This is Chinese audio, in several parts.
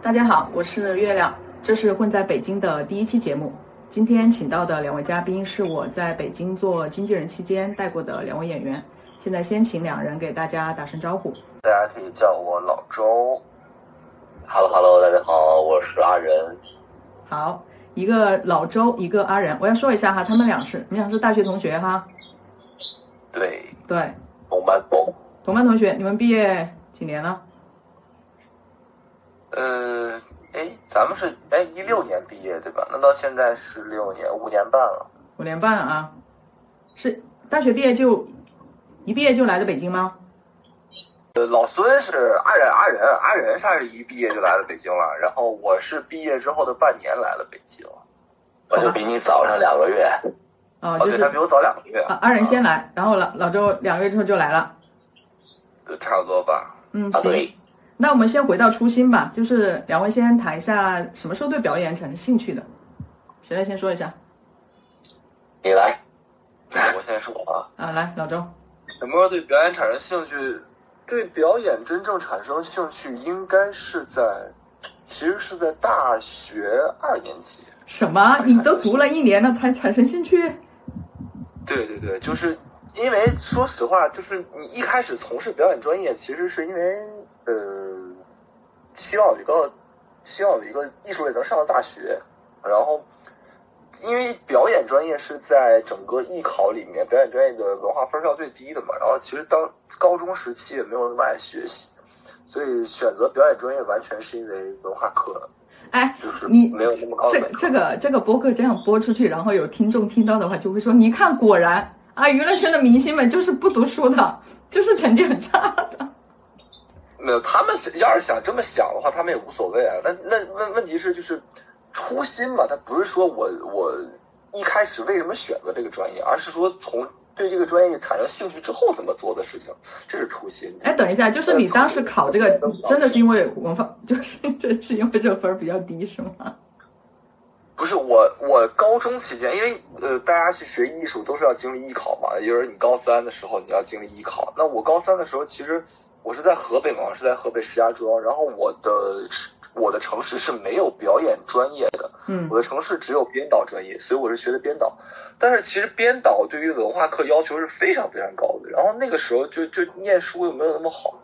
大家好，我是月亮，这是混在北京的第一期节目。今天请到的两位嘉宾是我在北京做经纪人期间带过的两位演员。现在先请两人给大家打声招呼。大家可以叫我老周。Hello Hello，大家好，我是阿仁。好，一个老周，一个阿仁。我要说一下哈，他们俩是，你们俩是大学同学哈。对，对，同班同，同班同学，你们毕业几年了？呃，哎，咱们是哎一六年毕业对吧？那到现在是六年，五年半了。五年半啊。是大学毕业就一毕业就来的北京吗？呃，老孙是阿仁，阿仁，阿仁他是一毕业就来了北京了，然后我是毕业之后的半年来了北京。我就比你早上两个月。啊，哦，对，就是他比我早两个月，啊，阿仁先来，然后老老周两个月之后就来了。呃差不多吧。嗯，啊，行。对，那我们先回到初心吧，就是两位先谈一下什么时候对表演产生兴趣的，谁来先说一下？你来。我先说啊，啊，来，老周。什么时候对表演产生兴趣？对表演真正产生兴趣，应该是在，其实是在大学二年级。什么？你都读了一年了才产生兴趣？对对对，就是因为说实话，就是你一开始从事表演专业，其实是因为呃，希望有一个希望有一个艺术类能上的大学，然后因为表演专业是在整个艺考里面，表演专业的文化分儿是要最低的嘛，然后其实当高中时期也没有那么爱学习，所以选择表演专业完全是因为文化课，哎，就是你没有那么高这的门槛这个这个播客这样播出去，然后有听众听到的话，就会说：你看，果然啊，娱乐圈的明星们就是不读书的，就是成绩很差的。没有，他们想要是想这么想的话，他们也无所谓啊。那那问问题是就是初心嘛，他不是说我我一开始为什么选择这个专业，而是说从对这个专业产生兴趣之后怎么做的事情，这是初心。哎，等一下，就是你当时考这个，真的是因为文化，就是 真是因为这个分儿比较低，是吗？不是我，我高中期间，因为呃，大家去学艺术都是要经历艺考嘛，也就是你高三的时候你要经历艺考。那我高三的时候，其实我是在河北嘛，是在河北石家庄，然后我的我的城市是没有表演专业的，嗯我的城市只有编导专业，所以我是学的编导。但是其实编导对于文化课要求是非常非常高的，然后那个时候就就念书又没有那么好，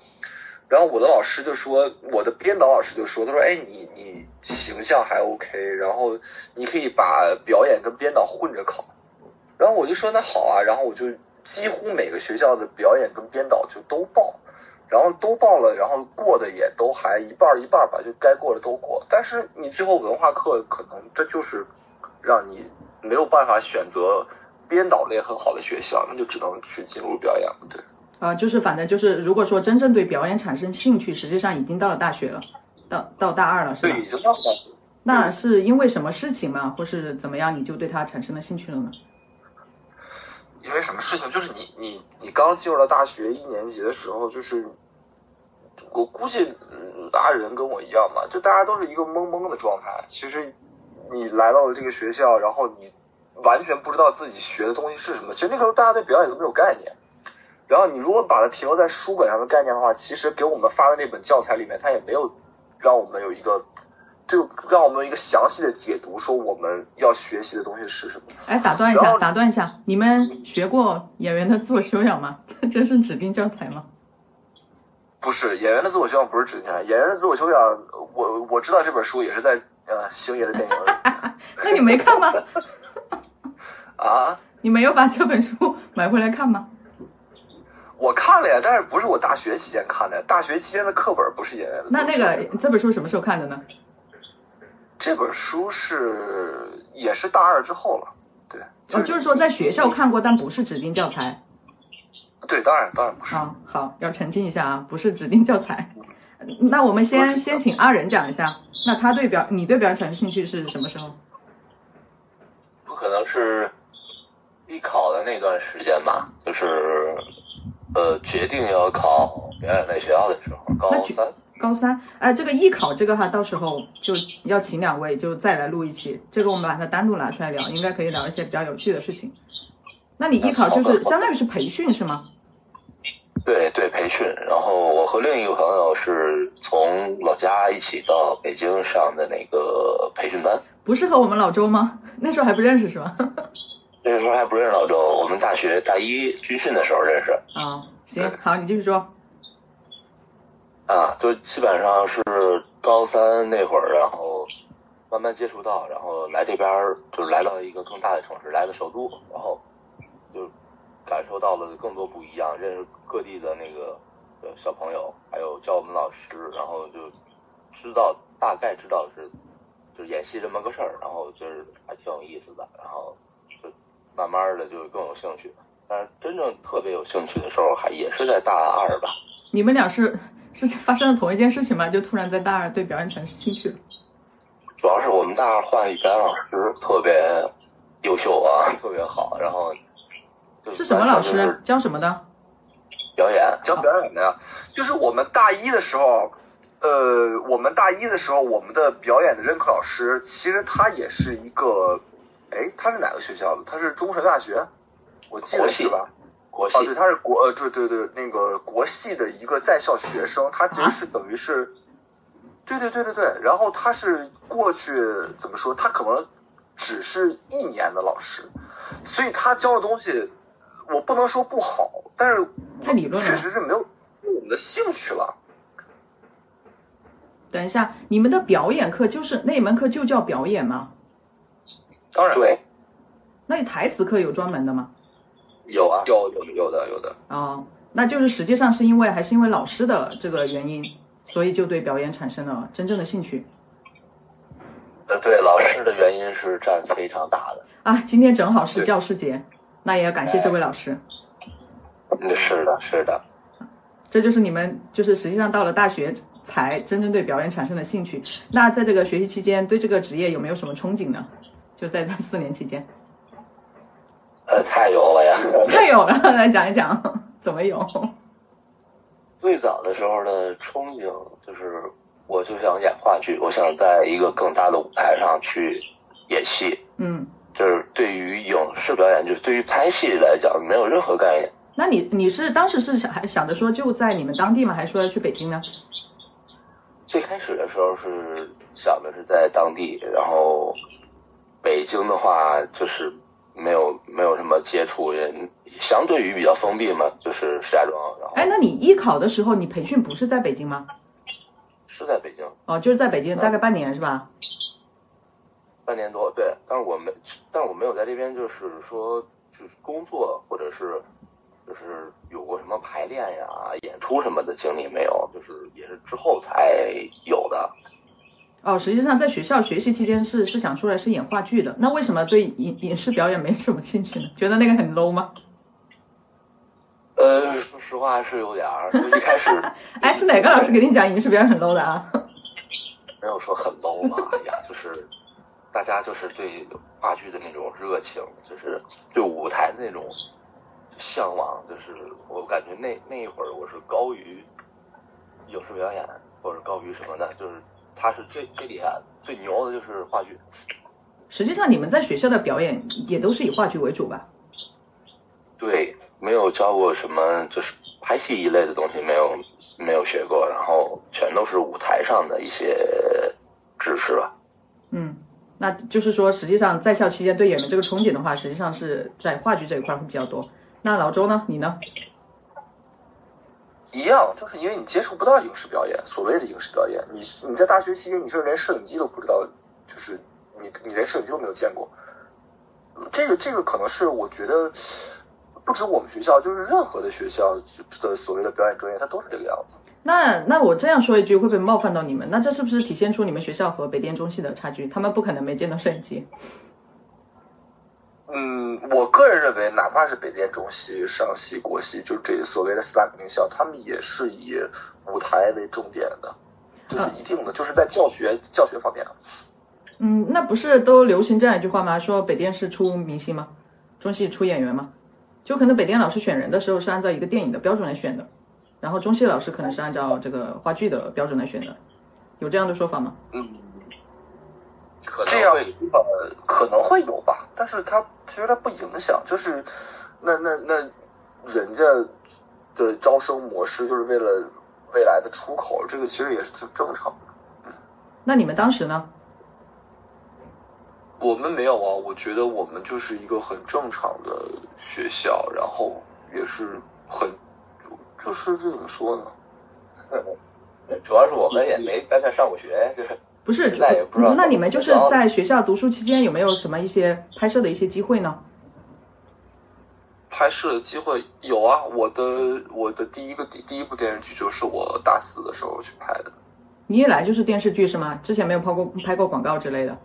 然后我的老师就说，我的编导老师就说，他说，哎，你你形象还 OK，然后你可以把表演跟编导混着考。然后我就说那好啊，然后我就几乎每个学校的表演跟编导就都报，然后都报了，然后过的也都还一半儿一半儿吧，就该过的都过。但是你最后文化课可能这就是让你没有办法选择编导类很好的学校，那就只能去进入表演了，对。啊，就是反正就是，如果说真正对表演产生兴趣，实际上已经到了大学了，到到大二了，是吧对，？已经到大学。那是因为什么事情吗？或是怎么样，你就对他产生了兴趣了呢？因为什么事情？就是你你你刚进入到大学一年级的时候，就是我估计嗯阿仁跟我一样吧，就大家都是一个懵懵的状态。其实你来到了这个学校，然后你完全不知道自己学的东西是什么。其实那时候大家对表演都没有概念。然后你如果把它停留在书本上的概念的话，其实给我们发的那本教材里面，它也没有让我们有一个，就让我们一个详细的解读，说我们要学习的东西是什么。哎，打断一下，打断一下，你们学过演员的自我修养吗？这真是指定教材吗？不是演员的自我修养，不是指定演员的自我修养。我我知道这本书也是在呃星爷的电影里 那你没看吗？啊，你没有把这本书买回来看吗？我看了呀，但是不是我大学期间看的，大学期间的课本不是演员的那。那个这本书什么时候看的呢？这本书是也是大二之后了，对，哦，就是说在学校看过，但不是指定教材。对，当然当然不是。啊，好，要澄清一下啊，不是指定教材。那我们先先请阿仁讲一下，那他对表你对表演产生兴趣是什么时候？不可能是艺考的那段时间吧，就是呃决定要考表演类学校的时候，高三。高三，哎、这个艺考这个哈，到时候就要请两位就再来录一期，这个我们把它单独拿出来聊，应该可以聊一些比较有趣的事情。那你艺考就是相当于是培训是吗？对对，培训。然后我和另一个朋友是从老家一起到北京上的那个培训班。不是和我们老周吗？那时候还不认识是吗？那时候还不认识老周，我们大学大一军训的时候认识。啊，行，好，你继续说。啊，就基本上是高三那会儿，然后慢慢接触到，然后来这边就是来到一个更大的城市，来了首都，然后就感受到了更多不一样，认识各地的那个小朋友，还有教我们老师，然后就知道大概知道是就是演戏这么个事儿，然后就是还挺有意思的，然后就慢慢的就更有兴趣。但是真正特别有兴趣的时候，还也是在大二吧。你们俩是？是发生了同一件事情吗？就突然在大二对表演产生兴趣了。主要是我们大二换一班老师，特别优秀啊，特别好。然后是什么老师教什么的？表演教表演的呀。就是我们大一的时候，呃，我们大一的时候，我们的表演的任课老师，其实他也是一个，哎，他是哪个学校的？他是中神大学，我记得是吧？国系哦，对，他是国呃，对对对，那个国系的一个在校学生，他其实是等于是，对对对对对，然后他是过去怎么说，他可能只是一年的老师，所以他教的东西我不能说不好，但是太理论了，确实是没有我们的兴趣了。等一下，你们的表演课就是那门课就叫表演吗？当然对。那你台词课有专门的吗？有啊，有有有的有的哦，那就是实际上是因为还是因为老师的这个原因，所以就对表演产生了真正的兴趣。呃，对，老师的原因是占非常大的啊。今天正好是教师节，那也要感谢这位老师。嗯，是的，是的。这就是你们就是实际上到了大学才真正对表演产生了兴趣。那在这个学习期间，对这个职业有没有什么憧憬呢？就在这四年期间。呃，太有了呀！太有了，来讲一讲怎么有。最早的时候的憧憬就是，我就想演话剧，我想在一个更大的舞台上去演戏。嗯。就是对于影视表演，就是对于拍戏来讲，没有任何概念。那你你是当时是想还想着说就在你们当地吗？还是说要去北京呢？最开始的时候是想的是在当地，然后北京的话就是。没有没有什么接触，也相对于比较封闭嘛，就是石家庄。然后，哎，那你艺考的时候，你培训不是在北京吗？是在北京。哦，就是在北京，大概半年是吧？半年多，对。但是我没，但是我没有在这边，就是说，就是工作或者是，就是有过什么排练呀、演出什么的经历没有，就是也是之后才有的。哦，实际上在学校学习期间是是想出来是演话剧的，那为什么对影影视表演没什么兴趣呢？觉得那个很 low 吗？呃，说实话是有点儿，一开始。哎，是哪个老师给你讲影视表演很 low 的啊？没有说很 low 吧？哎呀，就是大家就是对话剧的那种热情，就是对舞台的那种向往，就是我感觉那那一会儿我是高于影视表演，或者高于什么的，就是。他是最最厉害、最牛的，就是话剧。实际上，你们在学校的表演也都是以话剧为主吧？对，没有教过什么，就是拍戏一类的东西，没有没有学过，然后全都是舞台上的一些知识吧。嗯，那就是说，实际上在校期间对演员这个憧憬的话，实际上是在话剧这一块会比较多。那老周呢？你呢？一样，就是因为你接触不到影视表演，所谓的影视表演，你你在大学期间，你甚至连摄影机都不知道，就是你你连摄影机都没有见过。这个这个可能是我觉得，不止我们学校，就是任何的学校的所谓的表演专业，它都是这个样子。那那我这样说一句，会不会冒犯到你们？那这是不是体现出你们学校和北电中戏的差距？他们不可能没见到摄影机。嗯，我个人认为，哪怕是北电、中戏、上戏、国戏，就这所谓的四大名校，他们也是以舞台为重点的，这是一定的，就是在教学教学方面。嗯，那不是都流行这样一句话吗？说北电是出明星吗？中戏出演员吗？就可能北电老师选人的时候是按照一个电影的标准来选的，然后中戏老师可能是按照这个话剧的标准来选的，有这样的说法吗？嗯。这样呃可能会有吧，但是它其实它不影响，就是那那那人家的招生模式就是为了未来的出口，这个其实也是挺正常的。那你们当时呢？我们没有啊，我觉得我们就是一个很正常的学校，然后也是很，就是这怎么说呢？主要是我们也没在那上过学，就是不是现在也不知道那你们就是在学校读书期间有没有什么一些拍摄的一些机会呢？拍摄的机会有啊，我的我的第一个第第一部电视剧就是我大四的时候去拍的，你一来就是电视剧是吗？之前没有拍过拍过广告之类的？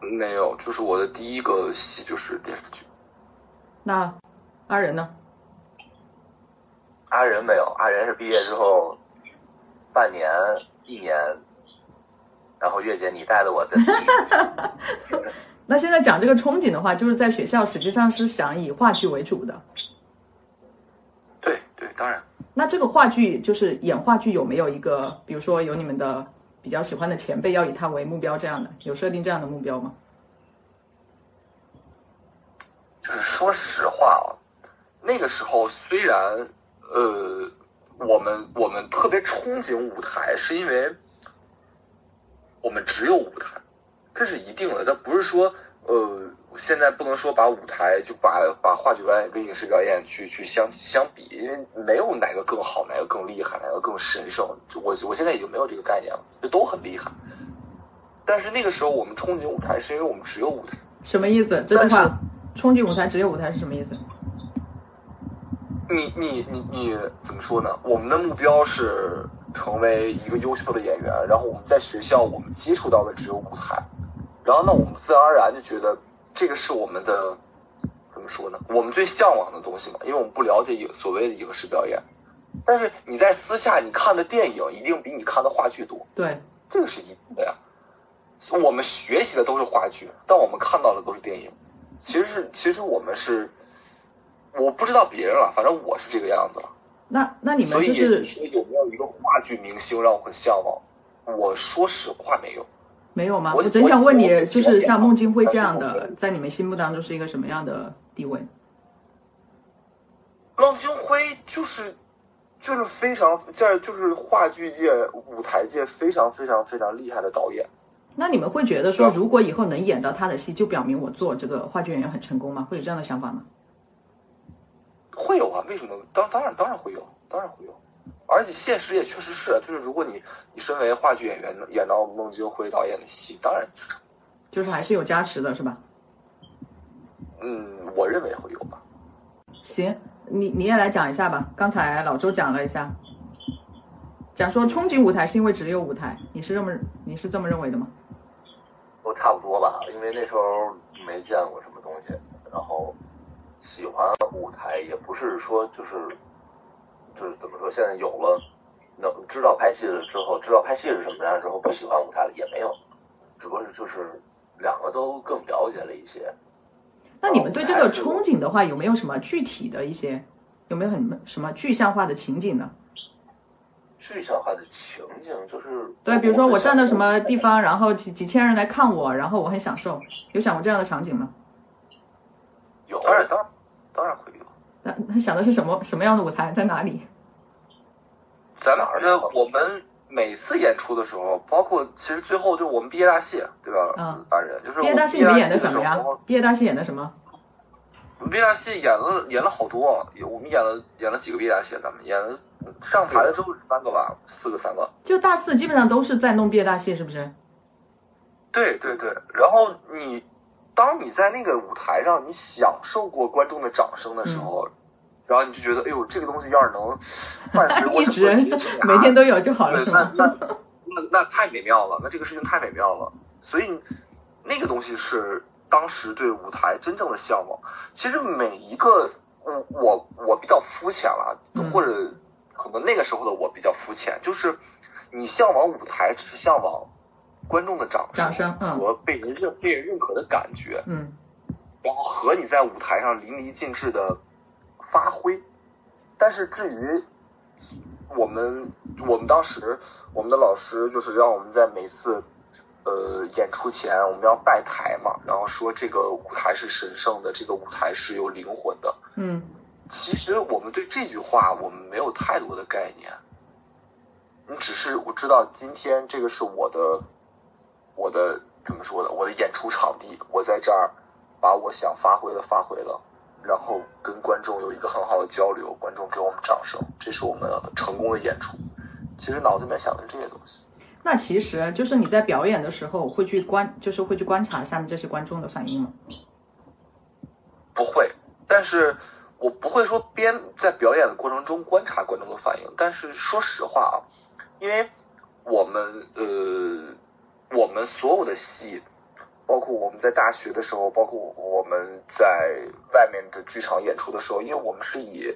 没有，就是我的第一个戏就是电视剧。那阿仁呢？阿仁没有，阿仁是毕业之后半年一年，然后月姐你带的我的 那现在讲这个憧憬的话，就是在学校实际上是想以话剧为主的。对对，当然那这个话剧就是演话剧有没有一个，比如说有你们的比较喜欢的前辈要以他为目标这样的，有设定这样的目标吗？就是说实话啊，那个时候虽然呃，我们我们特别憧憬舞台，是因为我们只有舞台，这是一定的。但不是说呃，现在不能说把舞台就把把话剧表演跟影视表演去去相相比，因为没有哪个更好，哪个更厉害，哪个更神圣。我我现在已经没有这个概念了，就都很厉害。但是那个时候我们憧憬舞台，是因为我们只有舞台。什么意思？这句话，憧憬舞台只有舞台是什么意思？你你你你怎么说呢？我们的目标是成为一个优秀的演员，然后我们在学校我们接触到的只有舞台，然后呢，我们自然而然就觉得这个是我们的怎么说呢？我们最向往的东西嘛，因为我们不了解影所谓的影视表演，但是你在私下你看的电影一定比你看的话剧多，对，这个是一定的呀。我们学习的都是话剧，但我们看到的都是电影。其实是，其实我们是，我不知道别人了，反正我是这个样子了。那那你们所以就是你说有没有一个话剧明星让我很向往？我说实话没有。没有吗？我我真想问你，就是像孟京辉这样的，在你们心目当中是一个什么样的地位？孟京辉就是就是非常在就是话剧界、舞台界非常非常非常厉害的导演。那你们会觉得说，如果以后能演到他的戏，就表明我做这个话剧演员很成功吗？会有这样的想法吗？会有啊，为什么？当当然当然会有，当然会有。而且现实也确实是，就是如果你你身为话剧演员演到孟京辉导演的戏，当然是。就是还是有加持的，是吧？嗯，我认为会有吧。行，你你也来讲一下吧。刚才老周讲了一下，讲说憧憬舞台是因为只有舞台，你是这么你是这么认为的吗？都差不多吧，因为那时候没见过什么东西，然后喜欢舞台也不是说就是就是怎么说，现在有了能知道拍戏了之后，知道拍戏是什么样之后，不喜欢舞台了也没有，只不过是就是两个都更了解了一些。那你们对这个憧憬的话，有没有什么具体的一些，有没有很什么具象化的情景呢？具象化的情景就是对，比如说我站到什么地方，然后几几千人来看我，然后我很享受，有想过这样的场景吗？有当然当然当然会有。那他想的是什么什么样的舞台，在哪里？咱们呃，我们每次演出的时候，包括其实最后就是我们毕业大戏，对吧？嗯大人就是毕业大戏你们演的什么呀？毕业大戏演的什么？我们毕业大戏演了演了好多，有我们演了演了几个毕业大戏，咱们演了上台的之后是三个吧，四个三个。就大四基本上都是在弄毕业大戏，是不是？对对对，然后你当你在那个舞台上，你享受过观众的掌声的时候，嗯然后你就觉得，哎呦，这个东西要是能伴随我 每天都有就好了，那是吗？那那那太美妙了，那这个事情太美妙了，所以那个东西是当时对舞台真正的向往。其实每一个，我我我比较肤浅了，嗯或者可能那个时候的我比较肤浅，就是你向往舞台，只是向往观众的掌掌声嗯和被人认被人认可的感觉，嗯然后和你在舞台上淋漓尽致的发挥。但是至于我们，我们当时我们的老师就是让我们在每次呃演出前我们要拜台嘛，然后说这个舞台是神圣的，这个舞台是有灵魂的。嗯其实我们对这句话我们没有太多的概念，你只是我知道今天这个是我的我的怎么说的，我的演出场地，我在这儿把我想发挥的发挥了，然后跟观众有一个很好的交流，观众给我们掌声，这是我们成功的演出。其实脑子里面想的是这些东西。那其实就是你在表演的时候会去观，就是会去观察下面这些观众的反应吗？不会，但是我不会说边在表演的过程中观察观众的反应。但是说实话啊，因为我们呃，我们所有的戏，包括我们在大学的时候，包括我们在外面的剧场演出的时候，因为我们是以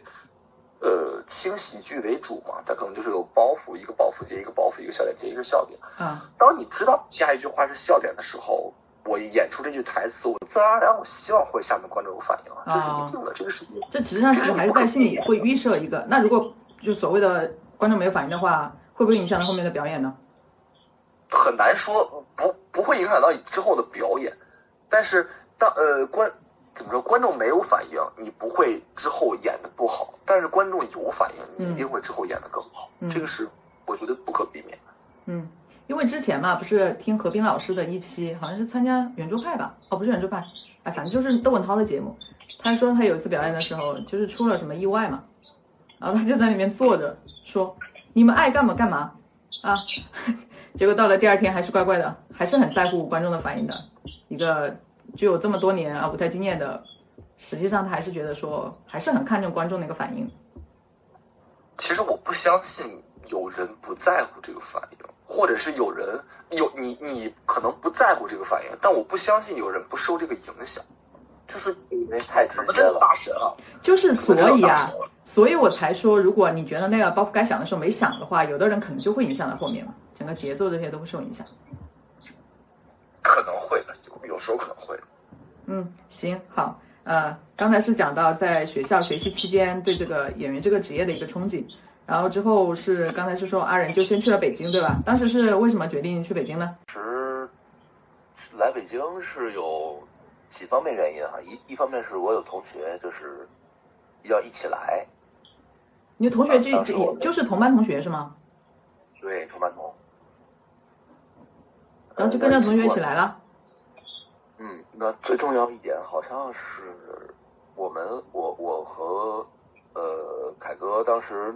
呃轻喜剧为主嘛，它可能就是有包袱，一个包袱接一个包袱，一个笑点接一个笑点。啊，当你知道下一句话是笑点的时候，我演出这句台词，我自然而然我希望会下面观众有反应啊，这是一定的，这个是这实际上是还是在心里会预设一个。那如果就所谓的观众没有反应的话，会不会影响到后面的表演呢？很难说，不不会影响到你之后的表演。但是当呃观怎么说，观众没有反应，你不会之后演的不好；但是观众有反应，你一定会之后演的更好。嗯这个是我觉得不可避免的。嗯，因为之前嘛，不是听何冰老师的一期，好像是参加圆桌派吧？哦，不是圆桌派，哎，反正就是窦文涛的节目。他说他有一次表演的时候，就是出了什么意外嘛，然后他就在里面坐着说：“你们爱干嘛干嘛啊。”结果到了第二天还是怪怪的，还是很在乎观众的反应的。一个具有这么多年啊舞台经验的，实际上他还是觉得说，还是很看重观众的一个反应。其实我不相信有人不在乎这个反应，或者是有人有你你可能不在乎这个反应，但我不相信有人不受这个影响。就是因为太直接了。大神啊！就是所以啊，所以我才说，如果你觉得那个包袱该响的时候没响的话，有的人可能就会影响到后面嘛，整个节奏这些都会受影响。可能会的，有有时候可能会。嗯，行，好，呃，刚才是讲到在学校学习期间对这个演员这个职业的一个憧憬，然后之后是刚才是说阿仁就先去了北京，对吧？当时是为什么决定去北京呢？其实来北京是有几方面原因哈，一一方面是我有同学就是要一起来，你的同学这这当时我就是同班同学是吗？对，同班同。然后就跟着同学一起来了。嗯，那最重要一点好像是我们我我和呃凯哥当时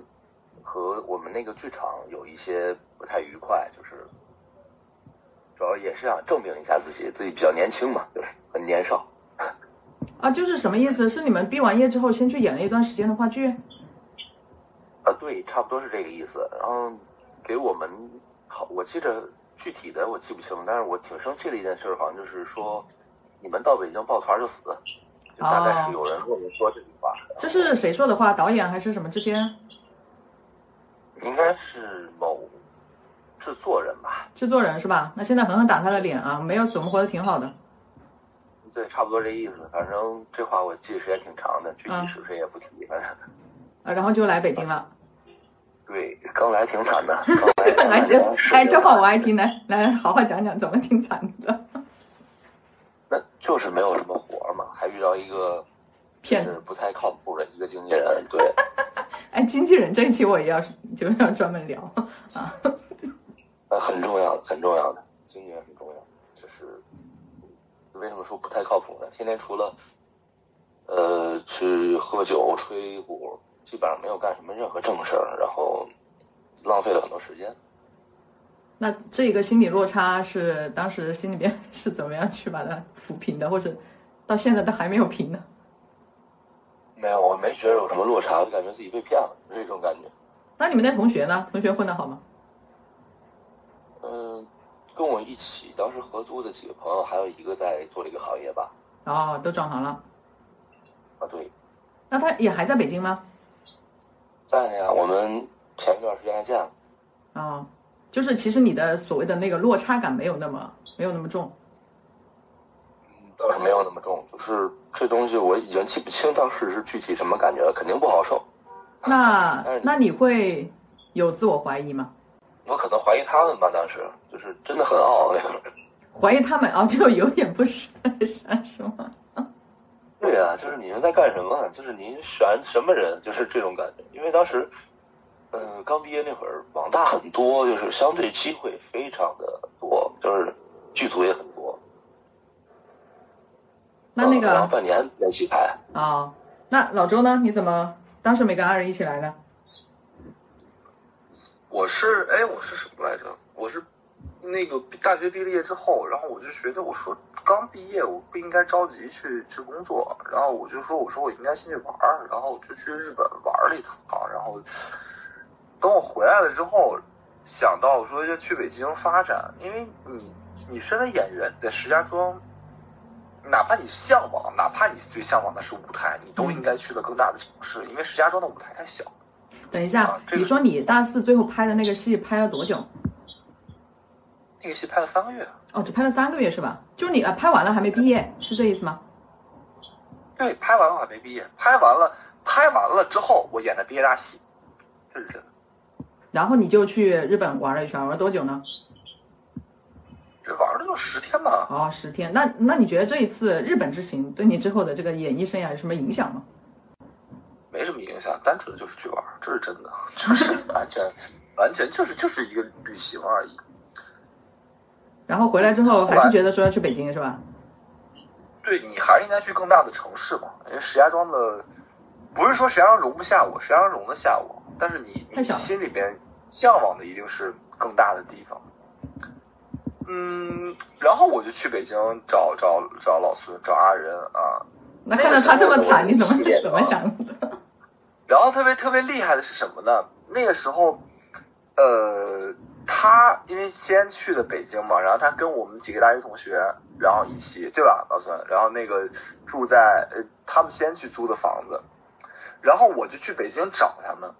和我们那个剧场有一些不太愉快，就是主要也是想证明一下自己，自己比较年轻嘛，就是很年少。啊，就是什么意思？是你们毕完业之后先去演了一段时间的话剧？啊，对，差不多是这个意思。然后给我们好，我记着具体的我记不清，但是我挺生气的一件事，好像就是说你们到北京抱团就死，就大概是有人跟我们说这句话。这是谁说的话？导演还是什么制片？应该是某制作人吧？制作人是吧？那现在狠狠打他的脸啊！没有死，我们活得挺好的。对，差不多这意思。反正这话我记得时间挺长的，具体嗯是谁也不提。反正啊，然后就来北京了。对，刚来挺惨的，哎，这话我爱听，来来，好好讲讲怎么挺惨的。那就是没有什么活儿嘛，还遇到一个就骗子不太靠谱的一个经纪人，对。哎，经纪人这一期我也要就要专门聊啊。呃，很重要的，很重要的，经纪人很重要。就是为什么说不太靠谱呢？天天除了呃去喝酒吹鼓，基本上没有干什么任何正事儿，然后浪费了很多时间。那这个心理落差是当时心里边 是怎么样去把它抚平的，或者到现在都还没有平呢？没有，我没觉得有什么落差，我就感觉自己被骗了，是这种感觉。那你们那同学呢？同学混得好吗？嗯、跟我一起当时合租的几个朋友，还有一个在做这个行业吧。哦，都转行了。啊，对，那他也还在北京吗？在呢呀，我们前一段时间还见了。啊，就是其实你的所谓的那个落差感没有那么没有那么重。倒是没有那么重，就是这东西我已经记不清当时是具体什么感觉了，肯定不好受。那那你会有自我怀疑吗？我可能怀疑他们吧，当时就是真的很傲那会儿。怀疑他们啊，就有点不是 是吗？对对啊，就是你们在干什么？就是您选什么人？就是这种感觉。因为当时，嗯、刚毕业那会儿，网大很多，就是相对机会非常的多，就是剧组也很多。那那个半年连续拍。哦，那老周呢？你怎么当时没跟二人一起来呢？我是哎，我是什么来着？我是那个大学毕了业之后，然后我就觉得我说刚毕业，我不应该着急去去工作，然后我就说我说我应该先去玩儿，然后我就去日本玩了一趟，然后等我回来了之后，想到我说要去北京发展，因为你你身为演员在石家庄。哪怕你向往，哪怕你最向往的是舞台，你都应该去的更大的城市，因为石家庄的舞台太小。等一下啊，这个你说你大四最后拍的那个戏拍了多久？那个戏拍了三个月，哦，只拍了三个月是吧？就是你啊，拍完了还没毕业，是这意思吗？对，拍完了我还没毕业，拍完了，拍完了之后我演的毕业大戏，这是真的。然后你就去日本玩了一圈，玩了多久呢？这玩了就十天吧。哦，十天。那那你觉得这一次日本之行对你之后的这个演艺生涯有什么影响吗？没什么影响，单纯的就是去玩，这是真的，就是完全完全就是就是一个旅行而已。然后回来之后还是觉得说要去北京是吧？对你还是应该去更大的城市嘛，因为石家庄的不是说石家庄容不下我，石家庄容得下我，但是你你心里边向往的一定是更大的地方。嗯，然后我就去北京找找找老孙，找阿仁啊，那看到他这么惨，你怎么怎么想的？然后特别特别厉害的是什么呢？那个时候，呃，他因为先去的北京嘛，然后他跟我们几个大学同学，然后一起，对吧，老孙？然后那个住在呃，他们先去租的房子，然后我就去北京找他们。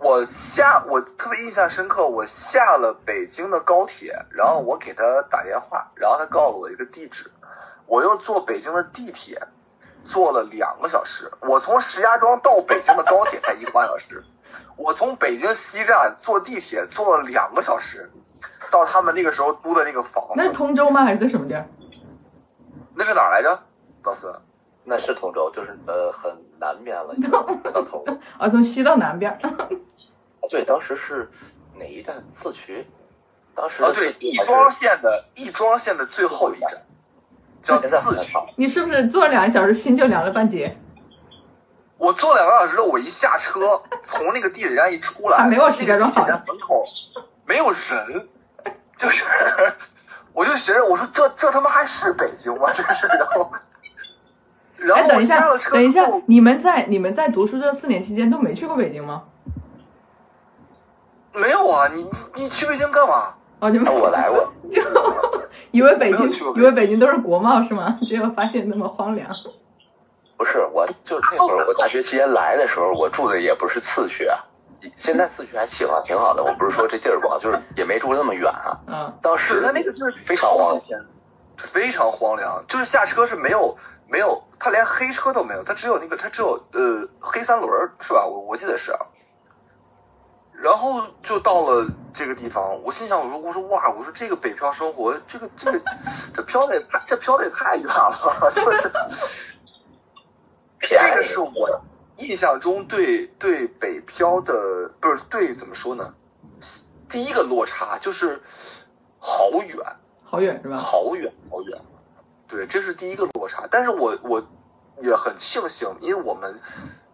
我下我特别印象深刻，我下了北京的高铁，然后我给他打电话，然后他告诉我一个地址，我又坐北京的地铁，坐了两个小时。我从石家庄到北京的高铁才一个半小时，我从北京西站坐地铁坐了两个小时，到他们那个时候租的那个房那是，通州吗？还是在什么地儿？那是哪儿来着？老孙，那是通州，就是呃很南边了，已经 到头了。啊，从西到南边。对，当时是哪一站？四渠。当时啊，对，亦庄线的亦庄线的最后一站，叫四渠。你是不是坐了两个小时，心就凉了半截？我坐两个小时，我一下车，从那个地铁站一出来，还没有地铁站门口没有人，就是，我就寻思我说这这他妈还是北京吗？这是，然后，然哎，后我等一下等一下，你们在你们在读书这四年期间都没去过北京吗？没有啊，你你你去北京干嘛？哦，你们啊我来过，就以为北京以为北京都是国贸是吗？结果发现那么荒凉。不是，我就是那会儿我大学期间来的时候，我住的也不是次区啊。现在次区还行啊，挺好的。我不是说这地儿不好，就是也没住那么远啊。嗯，当时是他那个就是非常荒凉，非常荒凉，就是下车是没有没有，他连黑车都没有，他只有那个他只有呃黑三轮是吧？我我记得是啊。然后就到了这个地方，我心想，我说我说哇，我说这个北漂生活，这个这个这飘的也太这飘的也太远了，就是便宜这个是我印象中对对北漂的不是对怎么说呢？第一个落差就是好远。好远是吧？好远好远。对，这是第一个落差。但是我我也很庆幸，因为我们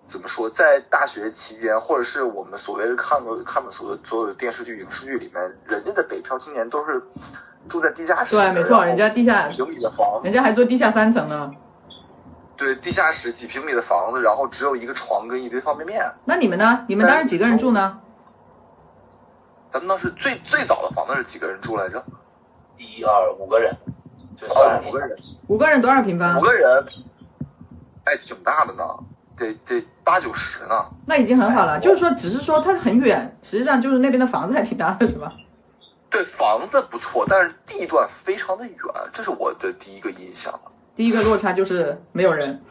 怎么说，在大学期间，或者是我们所谓的看过看的所有所有的电视剧、影视剧里面，人家的北漂青年都是住在地下室，对，没错，人家地下几平米的房，人家还做地下三层呢。对，地下室几平米的房子，然后只有一个床跟一堆方便面。那你们呢？你们当时几个人住呢？咱们当时最最早的房子是几个人住来着？一二五个人，就哦算，五个人，五个人多少平方五？个人，哎，挺大的呢，得得八九十呢。那已经很好了。哎就是说，只是说它很远，实际上就是那边的房子还挺大的，是吧？对，房子不错，但是地段非常的远，这是我的第一个印象。第一个落差就是没有人。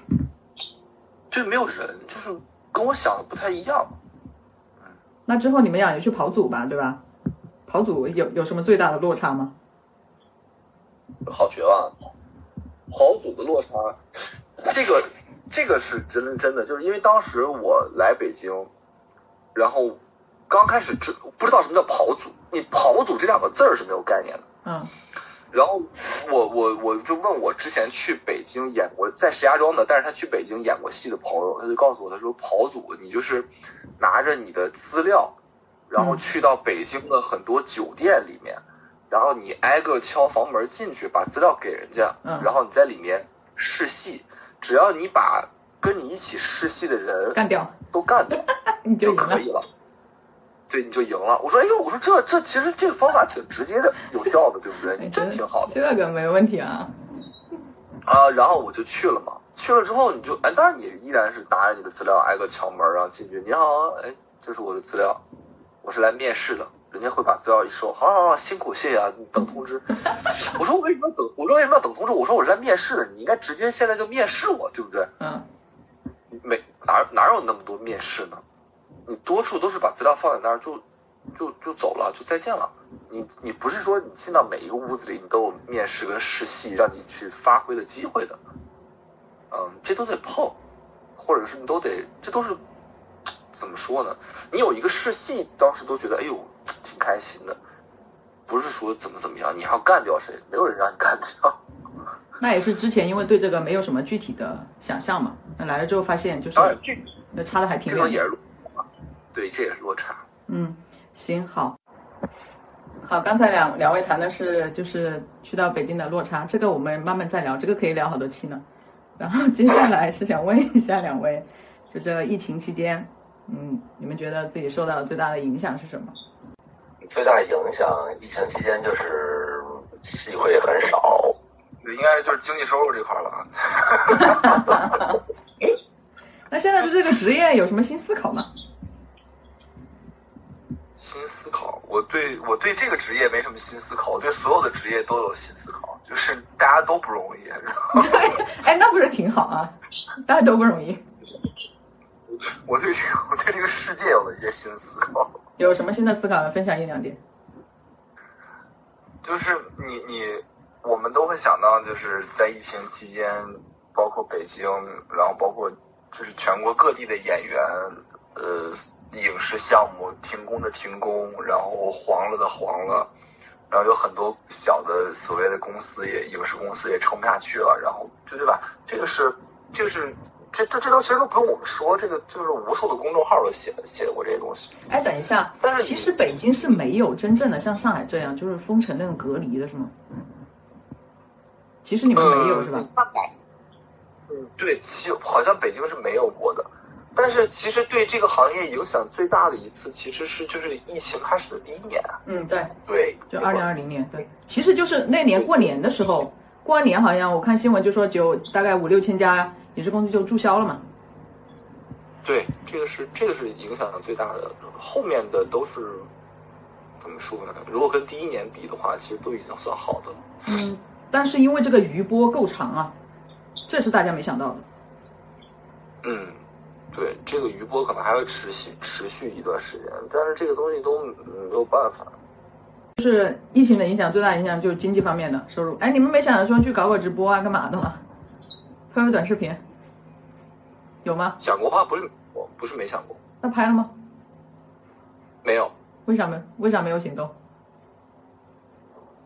就是没有人，就是跟我想的不太一样。那之后你们俩也去跑组吧，对吧？跑组有有什么最大的落差吗？好绝望。跑组的落差，这个这个是真真的，就是因为当时我来北京，然后刚开始知不知道什么叫跑组，你跑组这两个字儿是没有概念的。嗯然后我我我就问我之前去北京演过，在石家庄的，但是他去北京演过戏的朋友，他就告诉我，他说跑组你就是拿着你的资料，然后嗯去到北京的很多酒店里面，然后你挨个敲房门进去，把资料给人家，嗯然后你在里面试戏，只要你把跟你一起试戏的人干掉都干掉，你就。可以了。对，你就赢了。我说，哎呦，我说这这其实这个方法挺直接的，有效的，对不对？你，真挺好的。这个没问题啊。啊，然后我就去了嘛。去了之后，你就哎，当然你依然是拿着你的资料挨个敲门，然后进去。你好，哎，这是我的资料，我是来面试的。人家会把资料一收，好好好，辛苦，谢谢啊，你等通知。我说我为什么要等？我说为什么要等通知？我说我是来面试的，你应该直接现在就面试我，对不对？嗯没哪哪有那么多面试呢？你多数都是把资料放在那儿就就就走了，就再见了。你你不是说你进到每一个屋子里，你都有面试跟试戏让你去发挥的机会的。嗯，这都得碰，或者是你都得，这都是怎么说呢？你有一个试戏，当时都觉得哎呦挺开心的，不是说怎么怎么样，你还要干掉谁？没有人让你干掉。那也是之前因为对这个没有什么具体的想象嘛，那来了之后发现就是那差的还挺远的。这种也是落差，对，这也是落差。嗯，行好。好，刚才两两位谈的是就是去到北京的落差，这个我们慢慢再聊，这个可以聊好多期呢。然后接下来是想问一下两位，就这疫情期间，嗯，你们觉得自己受到最大的影响是什么？最大影响，疫情期间就是机会很少，对，应该就是经济收入这块儿了啊。那现在对这个职业有什么新思考吗？新思考，我对我对这个职业没什么新思考，我对所有的职业都有新思考，就是大家都不容易。哎，那不是挺好啊？大家都不容易。我对这个我对这个世界有了一些新思考，有什么新的思考呢？分享一两点。就是你你我们都会想到，就是在疫情期间，包括北京，然后包括就是全国各地的演员，呃，影视项目停工的停工，然后黄了的黄了，然后有很多小的所谓的公司也影视公司也撑不下去了，然后就对吧？这个是这个是这这这都其实都不用我们说，这个就是无数的公众号都写写过这些东西。哎，等一下，但是其实北京是没有真正的像上海这样，就是封城那种隔离的，是吗？其实你们没有、是吧？嗯，对，其好像北京是没有过的，但是其实对这个行业影响最大的一次，其实是就是疫情开始的第一年。嗯，对，对，就二零二零年，对，其实就是那年过年的时候，过完年好像我看新闻就说就大概五六千家影视公司就注销了嘛。对，这个是这个是影响最大的，后面的都是怎么说呢？如果跟第一年比的话，其实都已经算好的了。嗯，但是因为这个余波够长啊，这是大家没想到的。嗯，对，这个余波可能还会持续持续一段时间，但是这个东西都嗯没有办法。就是疫情的影响，最大影响就是经济方面的收入。哎，你们没想着说去搞搞直播啊，干嘛的吗？拍个短视频，有吗？想过怕？不是我不是没想过，那拍了吗？没有。为啥没为啥没有行动？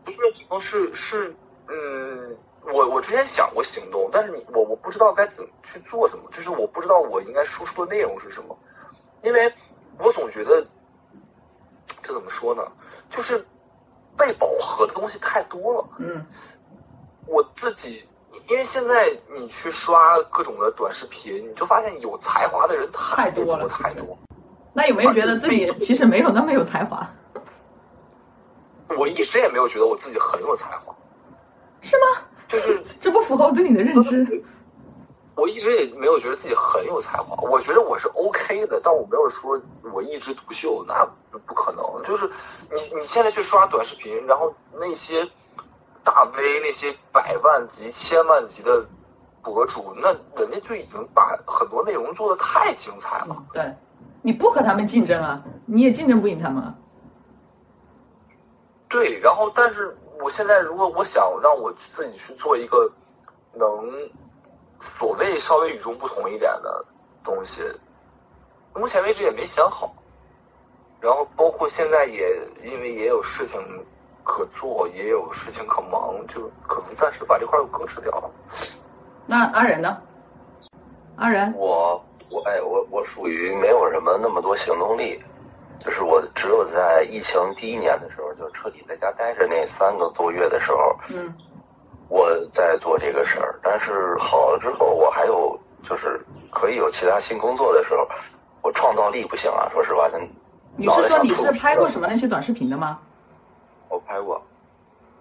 不是行动是是嗯，我我之前想过行动，但是你我我不知道该怎么去做什么，就是我不知道我应该输出的内容是什么，因为我总觉得这怎么说呢，就是被饱和的东西太多了。嗯我自己，因为现在你去刷各种的短视频，你就发现有才华的人太多了太多。那有没有觉得自己其实没有那么有才华？我一直也没有觉得我自己很有才华？就是这不符合我对你的认知。我一直也没有觉得自己很有才华，我觉得我是 OK 的，但我没有说我一枝独秀，那不可能。就是你你现在去刷短视频，然后那些大 V 那些百万级、千万级的博主，那人家就已经把很多内容做的太精彩了。嗯，对，你不和他们竞争啊，你也竞争不赢他们啊。对，然后但是我现在如果我想让我自己去做一个能所谓稍微与众不同一点的东西，目前为止也没想好。然后包括现在也因为也有事情可做，也有事情可忙，就可能暂时把这块又搁置掉了。那阿仁呢？阿仁，我我哎我我属于没有什么那么多行动力，就是我只有在疫情第一年的时候，就彻底在家待着那三个多月的时候，嗯，我在做这个事儿。但是好了之后，我还有就是可以有其他新工作的时候，我创造力不行啊，说实话，真。你是说你是拍过什么那些短视频的吗？我拍过。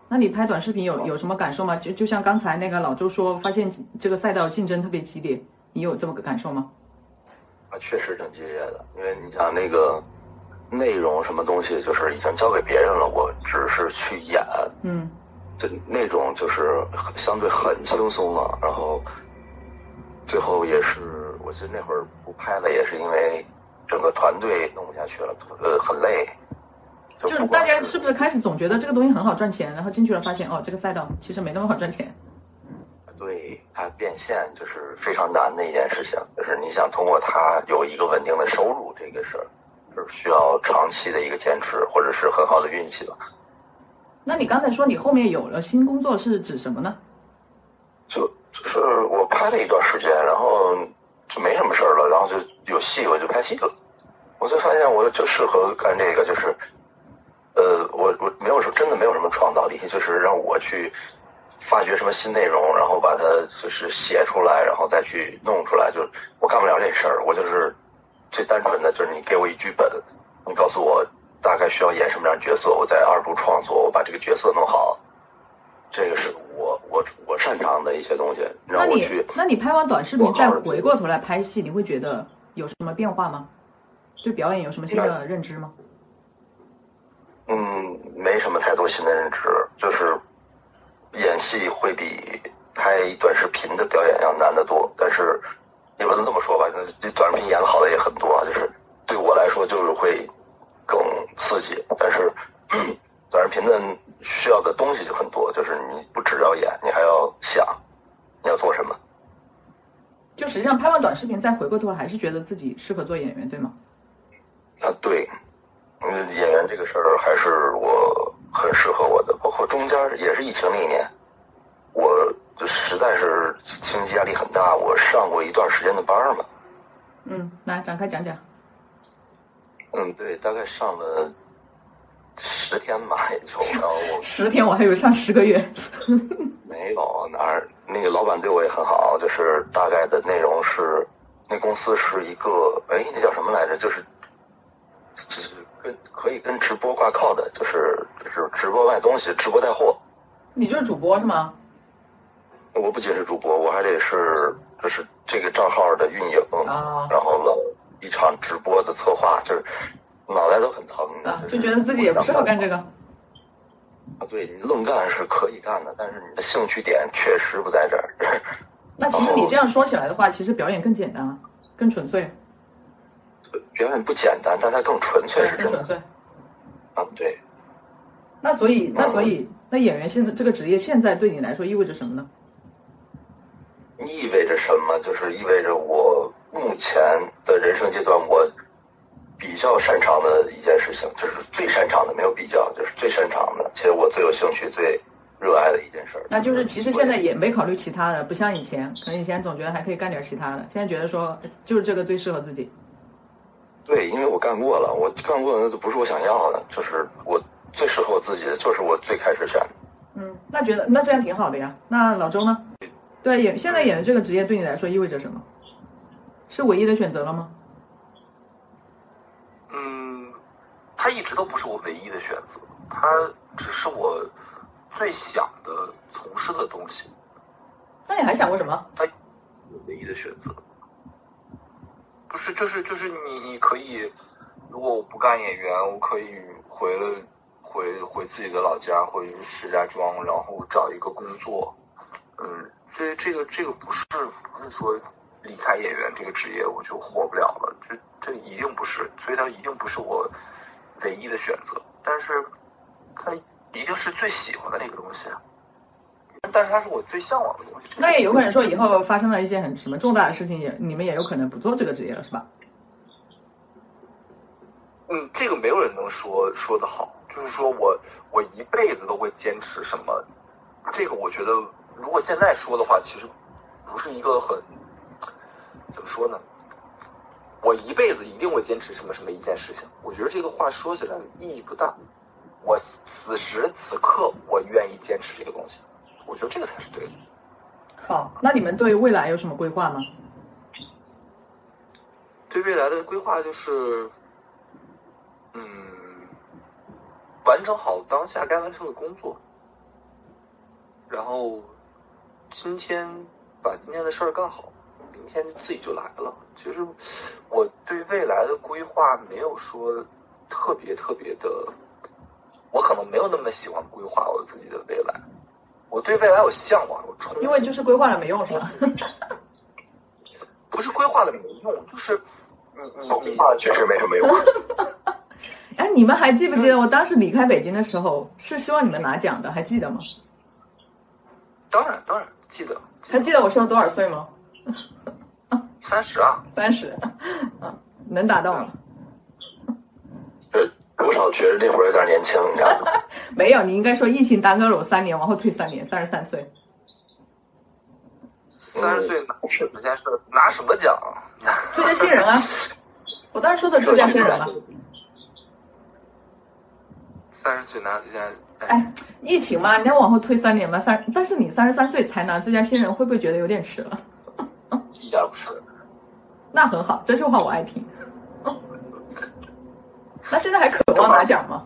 那你拍短视频有有什么感受吗？就就像刚才那个老周说，发现这个赛道竞争特别激烈，你有这么个感受吗？啊，确实挺激烈的，因为你想那个内容什么东西，就是已经交给别人了，我只是去演，嗯，就那种就是相对很轻松了。然后最后也是，我记得那会儿不拍了，也是因为整个团队弄不下去了，呃，很累。就是大家是不是开始总觉得这个东西很好赚钱，然后进去了发现哦，这个赛道其实没那么好赚钱。对，它变现就是非常难的一件事情，就是你想通过它有一个稳定的收入，这个事儿是需要长期的一个坚持，或者是很好的运气吧。那你刚才说你后面有了新工作是指什么呢？就就是我拍了一段时间，然后就没什么事儿了，然后就有戏我就拍戏了，我就发现我就适合干这个，就是。呃，我我没有说真的没有什么创造力，就是让我去发掘什么新内容，然后把它就是写出来，然后再去弄出来，就我干不了这事儿。我就是最单纯的就是你给我一剧本，你告诉我大概需要演什么样角色，我在二度创作，我把这个角色弄好，这个是我我我擅长的一些东西。那你那你拍完短视频再回过头来拍戏，你会觉得有什么变化吗？对表演有什么新的认知吗？嗯，没什么太多新的认知，就是演戏会比拍短视频的表演要难得多。但是也不能这么说吧，那短视频演的好的也很多啊。就是对我来说，就是会更刺激。但是短视频的需要的东西就很多，就是你不只要演，你还要想你要做什么。就实际上拍完短视频再回过头，还是觉得自己适合做演员，对吗？啊，对。嗯，演员这个事儿还是我很适合我的，包括中间也是疫情那一年，我实在是经济压力很大，我上过一段时间的班嘛。嗯，来展开讲讲。嗯，对，大概上了十天吧，也就 然后我十天，我还以为上十个月。没有哪儿，那个老板对我也很好，就是大概的内容是，那公司是一个，哎，那叫什么来着？就是，就是。跟可以跟直播挂靠的，就是就是直播卖东西，直播带货。你就是主播是吗？我不仅是主播，我还得是就是这个账号的运营啊，然后呢一场直播的策划，就是脑袋都很疼啊，就觉得自己也不适合干这个。啊，对你愣干是可以干的，但是你的兴趣点确实不在这儿。那其实你这样说起来的话，其实表演更简单，更纯粹。表演不简单，但它更纯粹，是更纯粹。啊，对。那所以，那所以，那演员现在这个职业现在对你来说意味着什么呢？意味着什么？就是意味着我目前的人生阶段，我比较擅长的一件事情，就是最擅长的，没有比较，就是最擅长的，且我最有兴趣、最热爱的一件事。那就是其实现在也没考虑其他的，不像以前，可能以前总觉得还可以干点其他的，现在觉得说就是这个最适合自己。对，因为我干过了，我干过的那都不是我想要的，就是我最适合我自己的，就是我最开始选。嗯，那觉得那这样挺好的呀。那老周呢？对演现在演的这个职业对你来说意味着什么？是唯一的选择了吗？嗯，它一直都不是我唯一的选择，它只是我最想的从事的东西。那你还想过什么？他唯一的选择。不是，就是就是你，你可以，如果我不干演员，我可以回了回回自己的老家，回石家庄，然后找一个工作。嗯，这这个这个不是不是说离开演员这个职业我就活不了了，这这一定不是，所以它一定不是我唯一的选择。但是它一定是最喜欢的那个东西。但是它是我最向往的东西。那也有可能说以后发生了一些很什么重大的事情，也你们也有可能不做这个职业了，是吧？嗯，这个没有人能说说的好，就是说我我一辈子都会坚持什么，这个我觉得如果现在说的话，其实不是一个很怎么说呢？我一辈子一定会坚持什么什么一件事情，我觉得这个话说起来意义不大。我此时此刻我愿意坚持这个东西，我觉得这个才是对的。好，那你们对未来有什么规划吗？对未来的规划就是，嗯，完成好当下该完成的工作，然后今天把今天的事儿干好，明天自己就来了。其实我对未来的规划没有说特别特别的，我可能没有那么喜欢规划我自己的未来。我对未来有向往，有憧憬。因为就是规划了没用，是吧？不是规划了没用，就是你你你话确实没什么 用。哎，你们还记不记得我当时离开北京的时候，是希望你们拿奖的，还记得吗？当然当然记得，还记得我说多少岁吗？三十啊，三十，啊，能达到吗？呃，多少觉得那会儿有点年轻，你知道吗？没有，你应该说疫情耽搁了我三年，往后退三年，三十三岁。三十岁拿这件事拿什么奖？最佳新人啊！我当时说的最佳新人啊。三十岁拿最佳，哎，疫情嘛，你要往后推三年嘛，三，但是你三十三岁才拿最佳新人，会不会觉得有点迟了？一点不迟。那很好，这句话我爱听。那现在还渴望拿奖吗？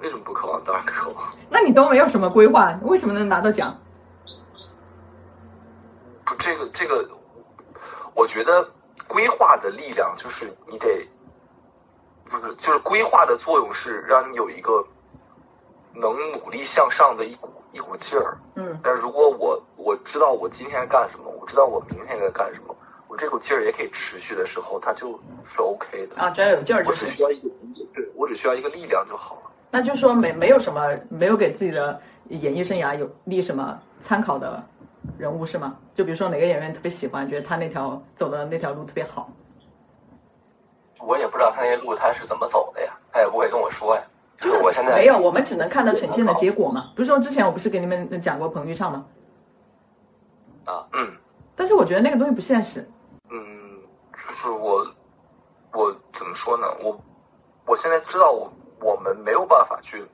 为什么不渴望？当然渴望。那你都没有什么规划，为什么能拿到奖？不，这个这个，我觉得规划的力量就是你得，不是就是规划的作用是让你有一个能努力向上的一股一股劲儿。嗯，但如果我我知道我今天干什么，我知道我明天该干什么，我这股劲儿也可以持续的时候，它就是 OK 的。啊，只要有劲儿我就是。只需要一个，对我只需要一个力量就好了。那就说没没有什么没有给自己的演艺生涯有立什么参考的人物是吗？就比如说哪个演员特别喜欢，觉得他那条走的那条路特别好。我也不知道他那路他是怎么走的呀，他也不会跟我说呀。就是我现在没有，我们只能看到呈现的结果嘛。不是说之前我不是给你们讲过彭昱畅吗？啊，嗯但是我觉得那个东西不现实。嗯，就是我我怎么说呢？我我现在知道我我们没有办法去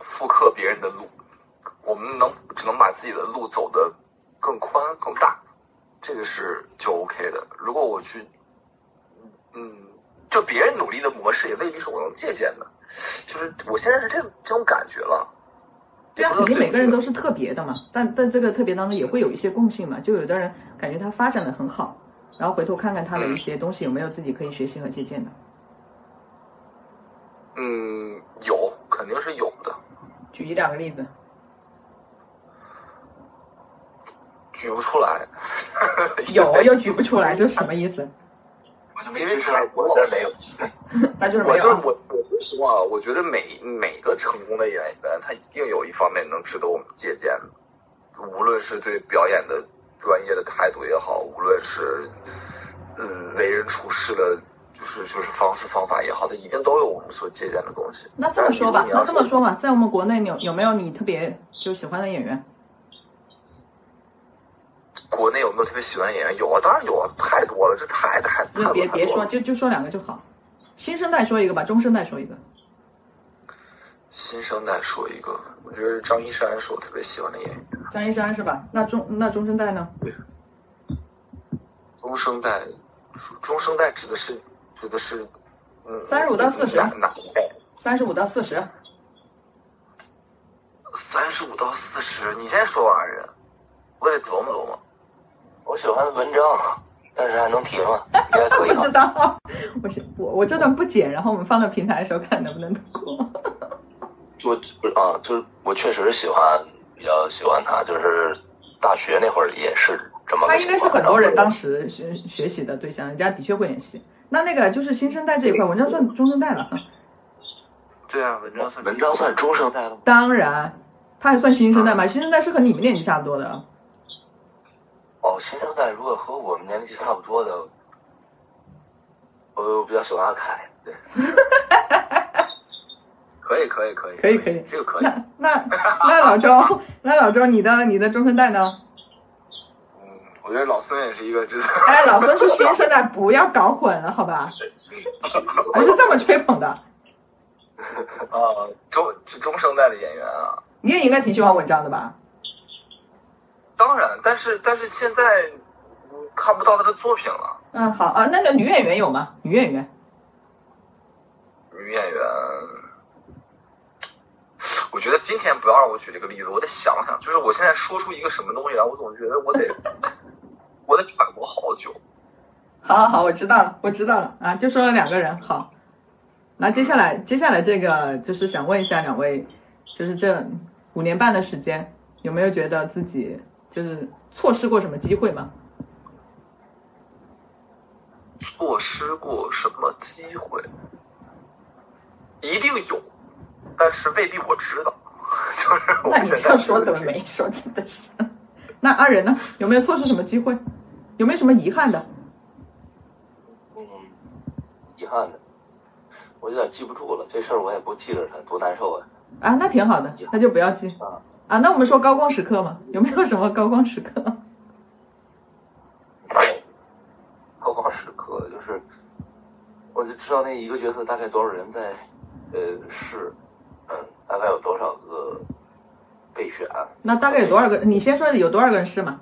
复刻别人的路，我们能只能把自己的路走得更宽更大，这个是就 OK 的。如果我去，嗯，就别人努力的模式也未必是我能借鉴的，就是我现在是这这种感觉了。对啊，肯定每个人都是特别的嘛，但但这个特别当中也会有一些共性嘛。就有的人感觉他发展的很好，然后回头看看他的一些东西有没有自己可以学习和借鉴的。嗯，有肯定是有的，举一两个例子。举不出来。有又举不出来，这 是什么意思？我就没提出来，我这没有。那就是没有啊。我就是我，我说实话，我觉得每每个成功的演员，他一定有一方面能值得我们借鉴的，无论是对表演的专业的态度也好，无论是嗯为人处事的，就是就是方式方法也好，他一定都有我们所借鉴的东西。那这么说吧那这么说吧，在我们国内有有没有你特别就喜欢的演员？国内有没有特别喜欢的演员？有啊，当然有啊，太多了，这太太太就多别别说，就就说两个就好。新生代说一个吧，中生代说一个。新生代说一个，我觉得张一山是我特别喜欢的演员。张一山是吧？那中那中生代呢？中生代，中生代指的是指的是，嗯，35到四十？三十五到四十，三十五到四十，你先说完人，我得琢磨琢磨。我喜欢文章，但是还能提吗？应该可以不知？道。我是我我这段不剪，然后我们放到平台的时候看能不能通过。我不是啊，就是我确实喜欢，比较喜欢他，就是大学那会儿也是这么他。应该是很多人当时时学学习的对象，人家的确会演戏。那那个就是新生代这一块，文章算中生代了。对啊，文章算文章算中生代了吗？当然，他还算新生代吗？新生代是和你们年纪差不多的。哦，新生代如果和我们年纪差不多的，我比较喜欢阿凯。对，可以可以可以可以可以，这个可以。那那那老周，那老周，你的你的中生代呢？嗯，我觉得老孙也是一个知道。哎，老孙是新生代，不要搞混了，好吧？我是这么吹捧的。啊，中是中生代的演员啊。你也应该挺喜欢文章的吧？当然，但是但是现在看不到他的作品了。嗯，好啊，那个女演员有吗？女演员？女演员，我觉得今天不要让我举这个例子，我得想想。就是我现在说出一个什么东西来，我总觉得我得我得揣摩好久。好，好，好，我知道了，我知道了啊，就说了两个人。好，那接下来接下来这个就是想问一下两位，就是这五年半的时间，有没有觉得自己就是错失过什么机会吗？错失过什么机会？一定有，但是未必我知道。就是那你这样说怎么没说？真的是。那阿仁呢？有没有错失什么机会？有没有什么遗憾的？嗯，遗憾的，我有点记不住了。这事儿我也不记着它，多难受啊！啊，那挺好的，那就不要记啊。啊，那我们说高光时刻嘛，有没有什么高光时刻？高光时刻就是，我就知道那一个角色大概多少人在呃试，嗯，大概有多少个备选。那大概有多少个？你先说有多少个人试嘛？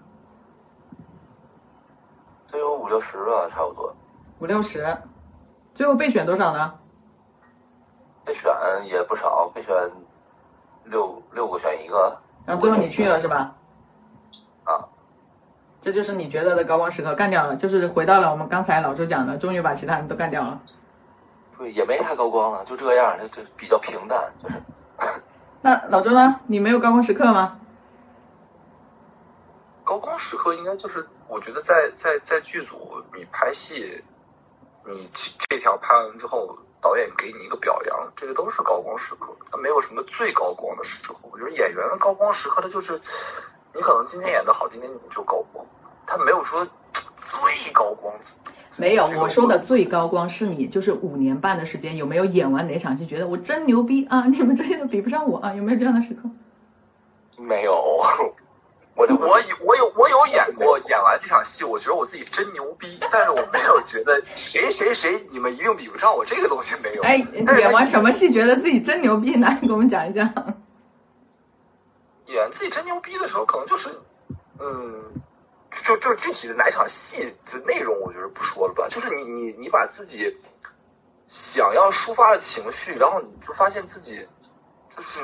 这有五六十吧，差不多。五六十，最后备选多少呢？备选也不少，备选六六个选一个。然后最后你去了是吧？啊。这就是你觉得的高光时刻，干掉了，就是回到了我们刚才老周讲的，终于把其他人都干掉了。对，也没啥高光了，就这样，就就比较平淡，就是。那老周呢？你没有高光时刻吗？高光时刻应该就是，我觉得在在在剧组你拍戏，你这条拍完之后，导演给你一个表扬，这个都是高光时刻。它没有什么最高光的时候。我觉得演员的高光时刻，它就是。你可能今天演的好，今天你就高光。他没有说最高光。没有，我说的最高光是你，就是五年半的时间，有没有演完哪场戏觉得我真牛逼啊？你们这些都比不上我啊？有没有这样的时刻？没有，我就我有我有我有演过，演完这场戏，我觉得我自己真牛逼，但是我没有觉得谁谁谁你们一定比不上我，这个东西没有。哎，演完什么戏觉得自己真牛逼？来 给我们讲一讲。演自己真牛逼的时候，可能就是，嗯，就就具体的哪场戏的内容，我觉得不说了吧。就是你你你把自己想要抒发的情绪，然后你就发现自己就是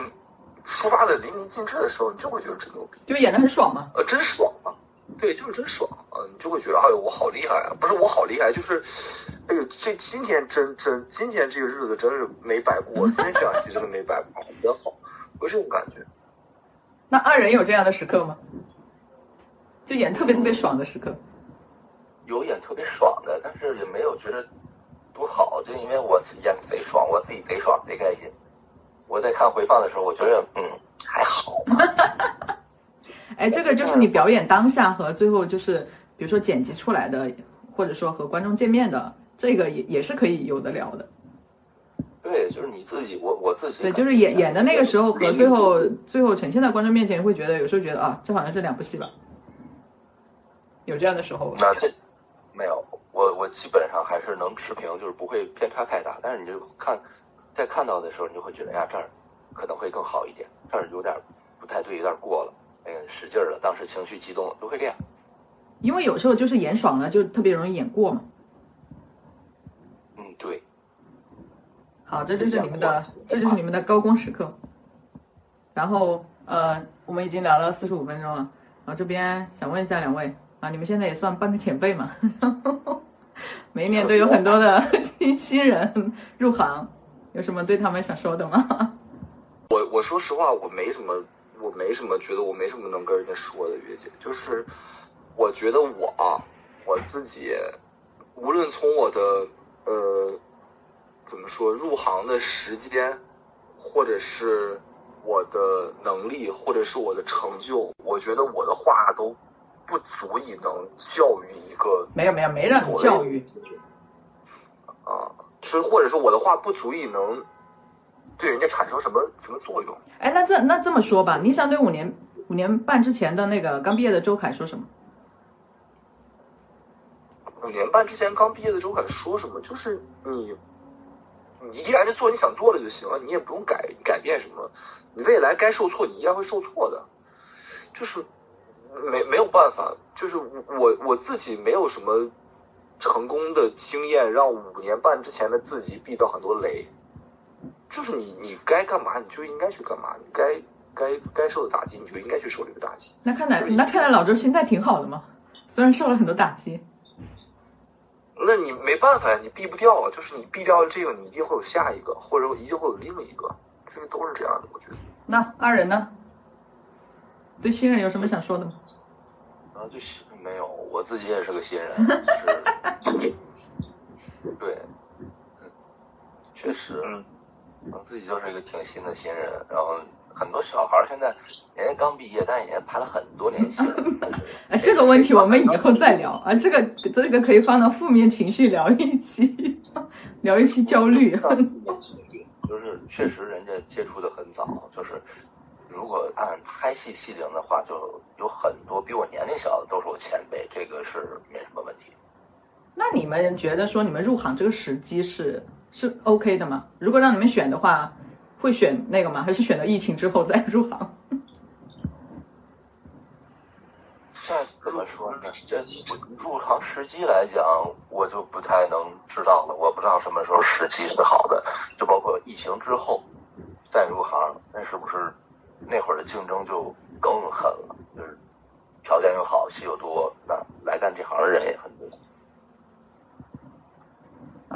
抒发的淋漓尽致的时候，你就会觉得真牛逼，就演的很爽嘛。呃，真爽啊！对，就是真爽啊！你就会觉得，哎呦，我好厉害啊！不是我好厉害，就是，哎呦，这今天真真，今天这个日子真是没白过，今天这场戏真的没白过，真好，有这种感觉。那二人有这样的时刻吗？就演特别特别爽的时刻。有演特别爽的，但是也没有觉得多好，就因为我演贼爽，我自己贼爽贼开心。我在看回放的时候，我觉得嗯还好。哎，这个就是你表演当下和最后就是比如说剪辑出来的，或者说和观众见面的，这个也也是可以有的聊的。对，就是你自己，我我自己。对，就是演演的那个时候和最后最后呈现在观众面前，会觉得有时候觉得啊，这好像是两部戏吧。有这样的时候。那这没有，我我基本上还是能持平，就是不会偏差太大。但是你就看，在看到的时候，你就会觉得呀，这儿可能会更好一点，这儿有点不太对，有点过了，哎，使劲了，当时情绪激动了，都会这样。因为有时候就是演爽了，就特别容易演过嘛。嗯，对。好，这就是你们的，这就是你们的高光时刻。然后，呃，我们已经聊了四十五分钟了。然后这边想问一下两位啊，你们现在也算半个前辈嘛？每一年都有很多的新 新人入行，有什么对他们想说的吗？我我说实话，我没什么，我没什么觉得我没什么能跟人家说的，月姐。就是我觉得我啊，我自己，无论从我的呃。怎么说？入行的时间，或者是我的能力或者是我的成就，我觉得我的话都不足以能教育一个没有没有没让你教育，啊，是或者说我的话不足以能对人家产生什么什么作用。哎，那这那这么说吧，你想对五年五年半之前的那个刚毕业的周凯说什么？五年半之前刚毕业的周凯说什么？就是你，你依然是做你想做的就行了，你也不用改改变什么。你未来该受挫，你依然会受挫的。就是没没有办法，就是我我自己没有什么成功的经验，让五年半之前的自己避掉很多雷。就是你你该干嘛你就应该去干嘛，你该该该受的打击你就应该去受这个打击。那看来那看来老周心态挺好的嘛，虽然受了很多打击。那你没办法呀，你避不掉啊。就是你避掉了这个，你一定会有下一个，或者一定会有另一个，这个都是这样的，我觉得。那二人呢？对新人有什么想说的吗？啊，对新没有，我自己也是个新人，就是对，确实，我自己就是一个挺新的新人，然后很多小孩现在人家刚毕业，但是人家排了很多年戏。哎，这个问题我们以后再聊啊，这个这个可以放到负面情绪聊一期，聊一期焦虑。就是确实人家接触的很早，就是如果按拍戏戏龄的话，就有很多比我年龄小的都是我前辈，这个是没什么问题。那你们觉得说你们入行这个时机是是 OK 的吗？如果让你们选的话，会选那个吗？还是选择疫情之后再入行？这怎么说呢？这入行时机来讲，我就不太能知道了。我不知道什么时候时机是好的，就包括疫情之后再入行，那是不是那会儿的竞争就更狠了？就是条件又好，戏又多，那来干这行的人也很多。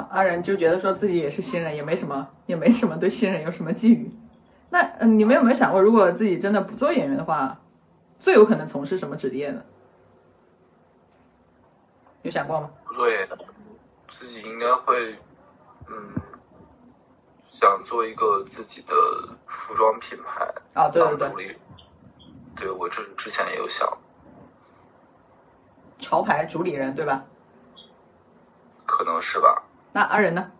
阿仁就觉得说自己也是新人，也没什么，也没什么对新人有什么寄语。那嗯，你们有没有想过，如果自己真的不做演员的话？最有可能从事什么职业呢？有想过吗？不做演员，自己应该会，嗯，想做一个自己的服装品牌啊，对对对，对我这之前也有想，潮牌主理人对吧？可能是吧。那阿仁呢？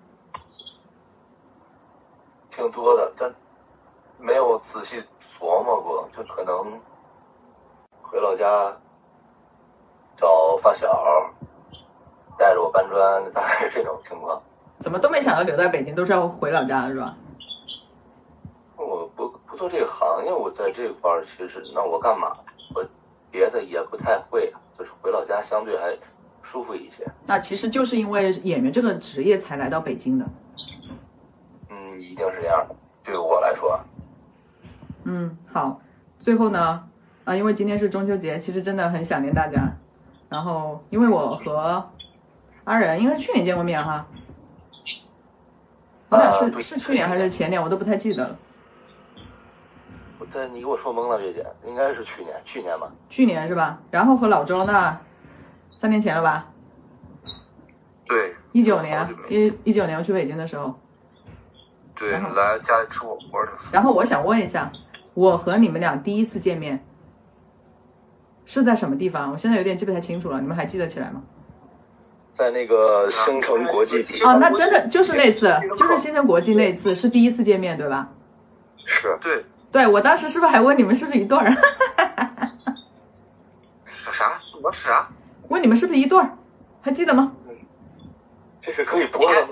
挺多的，但没有仔细琢磨过，就可能。回老家找发小，带着我搬砖，大概是这种情况。怎么都没想到留在北京，都是要回老家的是吧？我不不做这个行业，我在这块儿其实那我干嘛？我别的也不太会，就是回老家相对还舒服一些。那其实就是因为演员这个职业才来到北京的。嗯，一定是这样的。对我来说。嗯，好，最后呢？啊，因为今天是中秋节，其实真的很想念大家。然后，因为我和阿仁应该是去年见过面哈，我俩是是去年还是前年，我都不太记得了。我在你给我说懵了，月姐，应该是去年，去年吧？去年是吧？然后和老周那三年前了吧？对，一九年一一九年我去北京的时候。对，来家里吃火锅的。然后我想问一下，我和你们俩第一次见面。是在什么地方？我现在有点记不太清楚了，你们还记得起来吗？在那个星城国际。啊，那真的就是那次，就是星城国际那次，是第一次见面，对吧？是，对。对，我当时是不是还问你们是不是一对儿？啥？什么啥？问你们是不是一对儿？还记得吗？这是可以播的。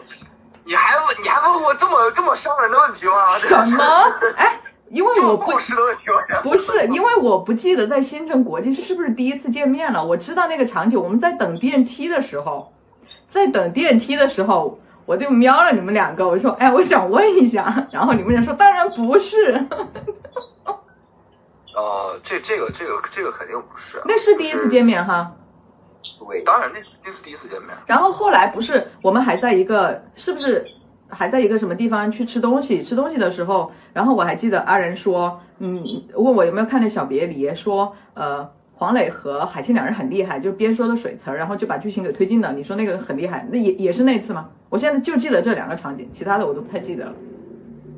你还问？你还问我这么这么伤人的问题吗？什么？哎。因为我不不是，因为我不记得在新城国际是不是第一次见面了。我知道那个场景，我们在等电梯的时候，在等电梯的时候，我就瞄了你们两个，我说：“哎，我想问一下。”然后你们俩说：“当然不是。”呃，这这个这个这个肯定不是，那是第一次见面哈。对，当然那那是第一次见面。然后后来不是我们还在一个，是不是？还在一个什么地方去吃东西？吃东西的时候，然后我还记得阿仁说，嗯，问我有没有看那小别离，说，呃，黄磊和海清两人很厉害，就边说的水词儿，然后就把剧情给推进了。你说那个很厉害，那也也是那次吗？我现在就记得这两个场景，其他的我都不太记得了。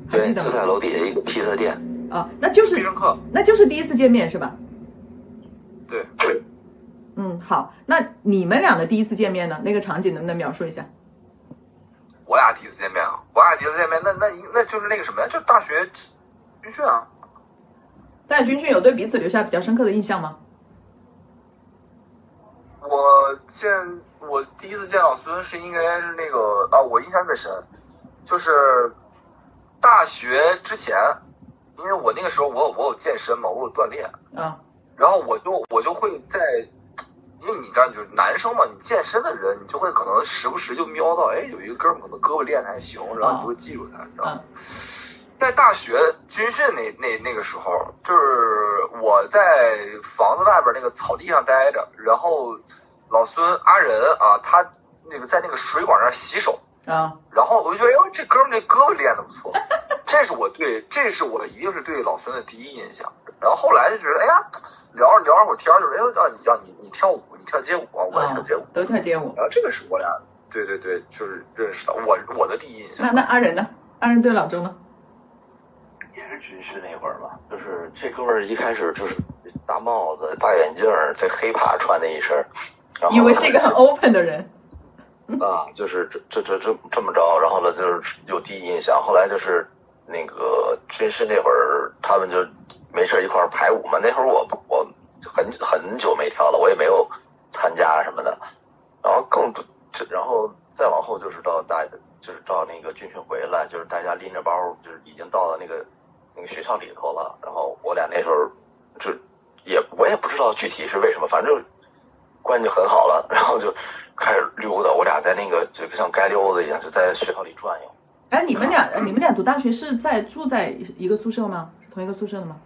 还记得吗？就在楼底下一个披萨店。啊，那就是那就是第一次见面是吧？对，嗯，好，那你们俩的第一次见面呢？那个场景能不能描述一下？我俩第一次见面啊，我俩第一次见面，那那那就是那个什么呀，就大学军训啊。在军训有对彼此留下比较深刻的印象吗？我见我第一次见老孙是应该是那个啊，我印象特别深，就是大学之前，因为我那个时候我有我有健身嘛，我有锻炼，啊，然后我就我就会在，因为你知道就是男生嘛，你健身的人，你就会可能时不时就瞄到，哎，有一个哥们儿可能胳膊练的还行，然后你就会记住他，你知道吗？嗯在大学军训那那那个时候，就是我在房子外边那个草地上待着，然后老孙阿仁啊，他那个在那个水管那儿洗手，啊，然后我就觉得，哎呦，这哥们儿这胳膊练的不错，这是我对，这是我一定是对老孙的第一印象。然后后来就觉得，哎呀，聊着聊着会儿天儿，就是哎呦，让你让你你跳舞，你跳街舞啊，我也跳街舞，都跳街舞。然后这个是我俩，对对对，就是认识的，我我的第一印象。那那阿仁呢？阿仁对老周呢？军训那会儿吧，就是这哥们儿一开始就是大帽子、大眼镜儿，这黑帕穿的一身，然后以为是一个很 open 的人。啊，就是这这这这这么着，然后呢就是有第一印象，后来就是那个军训那会儿，他们就没事一块儿排舞嘛。那会儿我我很很久没跳了，我也没有参加什么的，然后更然后再往后就是到大就是到那个军训回来，就是大家拎着包，就是已经到了那个那个学校里头了。然后我俩那时候就也我也不知道具体是为什么，反正关系就很好了，然后就开始溜达。我俩在那个就像街溜子一样，就在学校里转悠。哎，你们俩，你们俩读大学是在住在一个宿舍吗？是同一个宿舍的吗？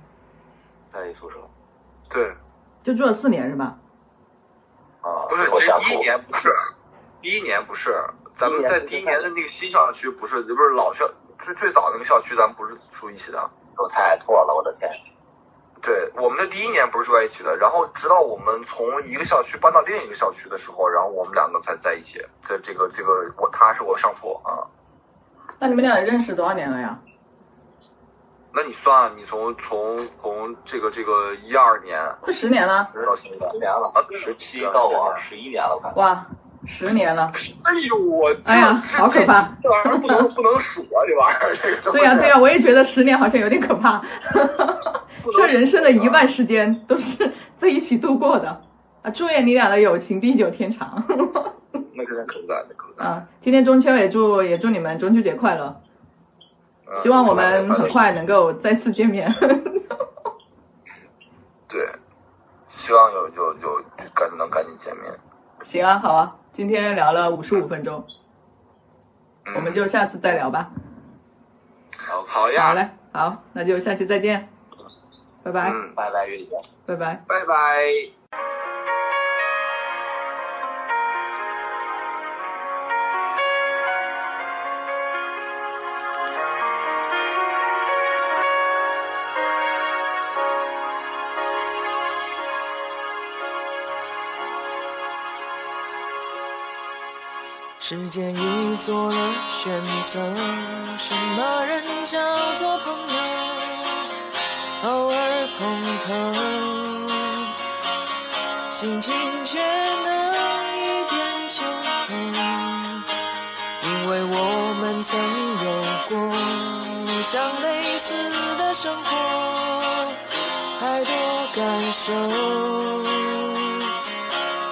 在一宿舍对，就住了四年是吧？啊，不是，第一年不是，第一年不是，咱们在第一年的那个新校区不是，不是老校最最早那个校区，咱们不是住一起的。我太错了，我的天！对，我们的第一年不是住在一起的，然后直到我们从一个校区搬到另一个校区的时候，然后我们两个才在一起。在这个这个，我他是我上铺啊。那你们俩认识多少年了呀？那你算，你从从从这个这个一二年快十年了，到现在十年了啊，十七到我十一年了，快。哇，十年了。哎呦我，哎呀好可怕这这玩意儿不能不能数啊，这玩意儿这个。对呀、对呀、我也觉得十年好像有点可怕。这人生的一半时间都是在一起度过的啊！祝愿你俩的友情地久天长。啊，那肯定可不在，那可不在。啊，今天中秋也祝也祝你们中秋节快乐，嗯希望我们很快能够再次见面。对，希望有有有赶能赶紧见面。行啊，好啊，今天聊了五十五分钟，嗯我们就下次再聊吧。好好呀，好嘞，好，那就下期再见，拜拜，嗯，拜拜，月姐。拜拜。拜拜。时间已做了选择，什么人叫做朋友？偶尔碰头，心情却能一点就通，因为我们曾有过像类似的生活，太多感受。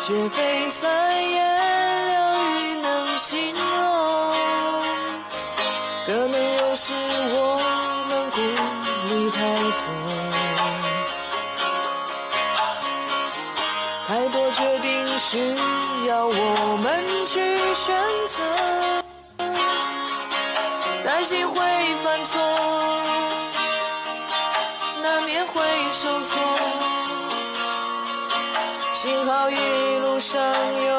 却非三言 song.